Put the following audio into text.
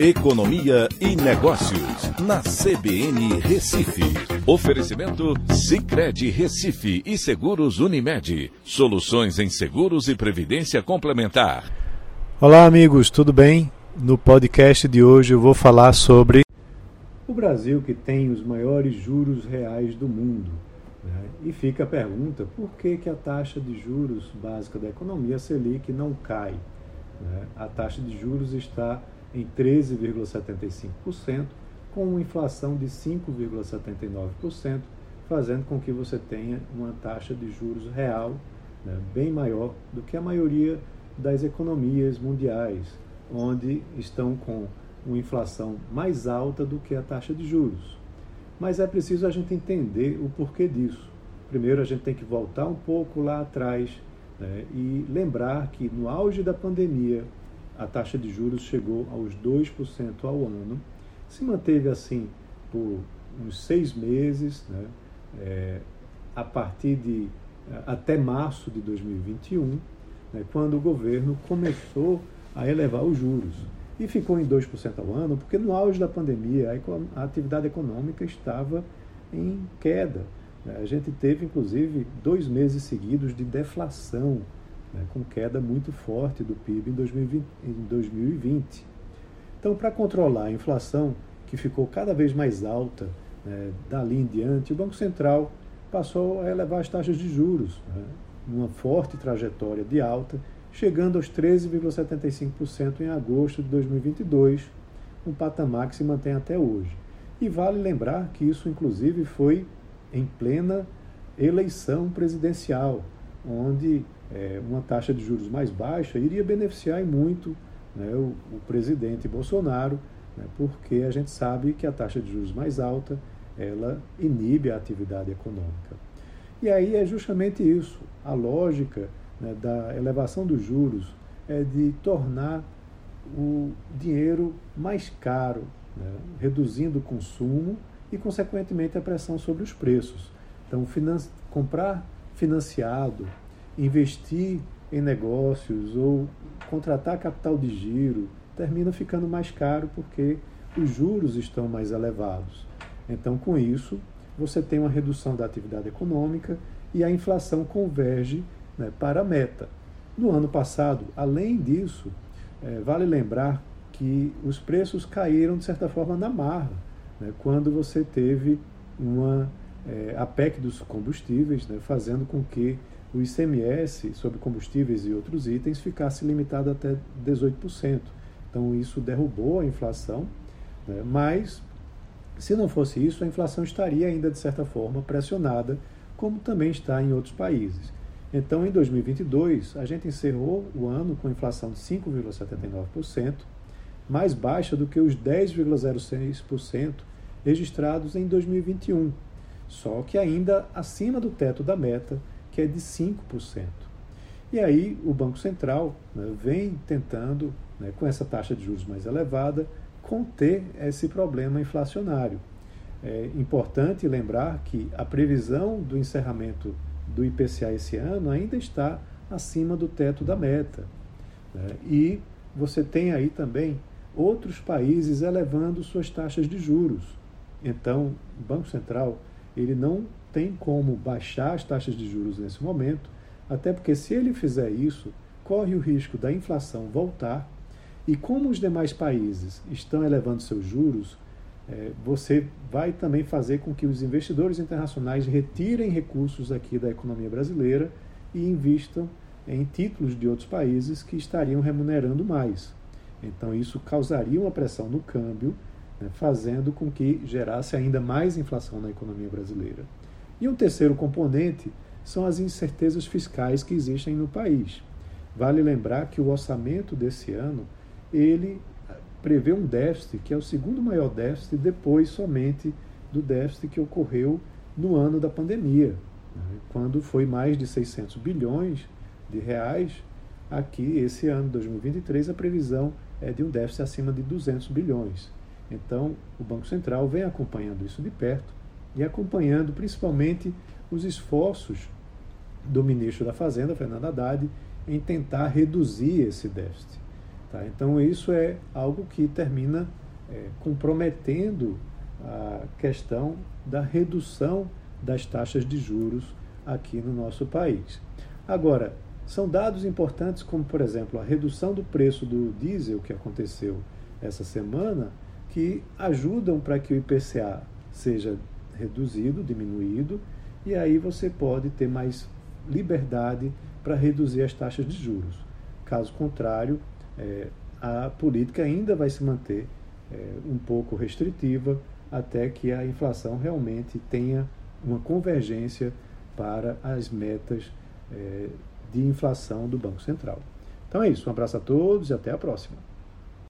Economia e Negócios, na CBN Recife. Oferecimento Cicred Recife e Seguros Unimed. Soluções em seguros e previdência complementar. Olá, amigos, tudo bem? No podcast de hoje eu vou falar sobre o Brasil que tem os maiores juros reais do mundo. Né? E fica a pergunta: por que, que a taxa de juros básica da economia, Selic, não cai? Né? A taxa de juros está em 13,75%, com uma inflação de 5,79%, fazendo com que você tenha uma taxa de juros real né, bem maior do que a maioria das economias mundiais, onde estão com uma inflação mais alta do que a taxa de juros. Mas é preciso a gente entender o porquê disso. Primeiro, a gente tem que voltar um pouco lá atrás né, e lembrar que no auge da pandemia, a taxa de juros chegou aos 2% ao ano, se manteve assim por uns seis meses, né, é, a partir de até março de 2021, né, quando o governo começou a elevar os juros. E ficou em 2% ao ano, porque no auge da pandemia a, a atividade econômica estava em queda. Né. A gente teve, inclusive, dois meses seguidos de deflação né, com queda muito forte do PIB em 2020. Em 2020. Então, para controlar a inflação, que ficou cada vez mais alta né, dali em diante, o Banco Central passou a elevar as taxas de juros, né, numa forte trajetória de alta, chegando aos 13,75% em agosto de 2022, um patamar que se mantém até hoje. E vale lembrar que isso, inclusive, foi em plena eleição presidencial, onde é, uma taxa de juros mais baixa iria beneficiar muito né, o, o, presidente Bolsonaro, né, porque a gente sabe que a taxa de juros mais alta ela inibe a atividade econômica. E aí é justamente isso, a lógica né, da elevação dos juros é de tornar o dinheiro mais caro, né, reduzindo o consumo e, consequentemente, a pressão sobre os preços. Então, comprar financiado investir em negócios ou contratar capital de giro termina ficando mais caro porque os juros estão mais elevados. Então, com isso, você tem uma redução da atividade econômica e a inflação converge né, para a meta. No ano passado, além disso, é, vale lembrar que os preços caíram, de certa forma, na marra, né, quando você teve uma é, a PEC dos combustíveis, né, fazendo com que o ICMS sobre combustíveis e outros itens ficasse limitado até 18%. Então isso derrubou a inflação, né? mas se não fosse isso, a inflação estaria ainda de certa forma pressionada, como também está em outros países. Então, em 2022, a gente encerrou o ano com inflação de 5,79%, mais baixa do que os 10,06% registrados em 2021, só que ainda acima do teto da meta, que é de 5%. E aí o Banco Central né, vem tentando, né, com essa taxa de juros mais elevada, conter esse problema inflacionário. É importante lembrar que a previsão do encerramento do IPCA esse ano ainda está acima do teto da meta. Né? E você tem aí também outros países elevando suas taxas de juros. Então, o Banco Central ele não tem como baixar as taxas de juros nesse momento, até porque se ele fizer isso, corre o risco da inflação voltar. E como os demais países estão elevando seus juros, é, você vai também fazer com que os investidores internacionais retirem recursos aqui da economia brasileira e invistam em títulos de outros países que estariam remunerando mais. Então, isso causaria uma pressão no câmbio, né, fazendo com que gerasse ainda mais inflação na economia brasileira. E um terceiro componente são as incertezas fiscais que existem no país. Vale lembrar que o orçamento desse ano ele prevê um déficit que é o segundo maior déficit depois somente do déficit que ocorreu no ano da pandemia, né? quando foi mais de 600 bilhões de reais. Aqui, esse ano, 2023, a previsão é de um déficit acima de 200 bilhões. Então, o Banco Central vem acompanhando isso de perto e acompanhando principalmente os esforços do ministro da Fazenda, Fernando Haddad, em tentar reduzir esse déficit. Tá? Então, isso é algo que termina é, comprometendo a questão da redução das taxas de juros aqui no nosso país. Agora, são dados importantes como, por exemplo, a redução do preço do diesel que aconteceu essa semana, que ajudam para que o IPCA seja reduzido, diminuído, e aí você pode ter mais liberdade para reduzir as taxas de juros. Caso contrário, é, a política ainda vai se manter é, um pouco restritiva até que a inflação realmente tenha uma convergência para as metas é, de inflação do Banco Central. Então é isso, um abraço a todos e até a próxima.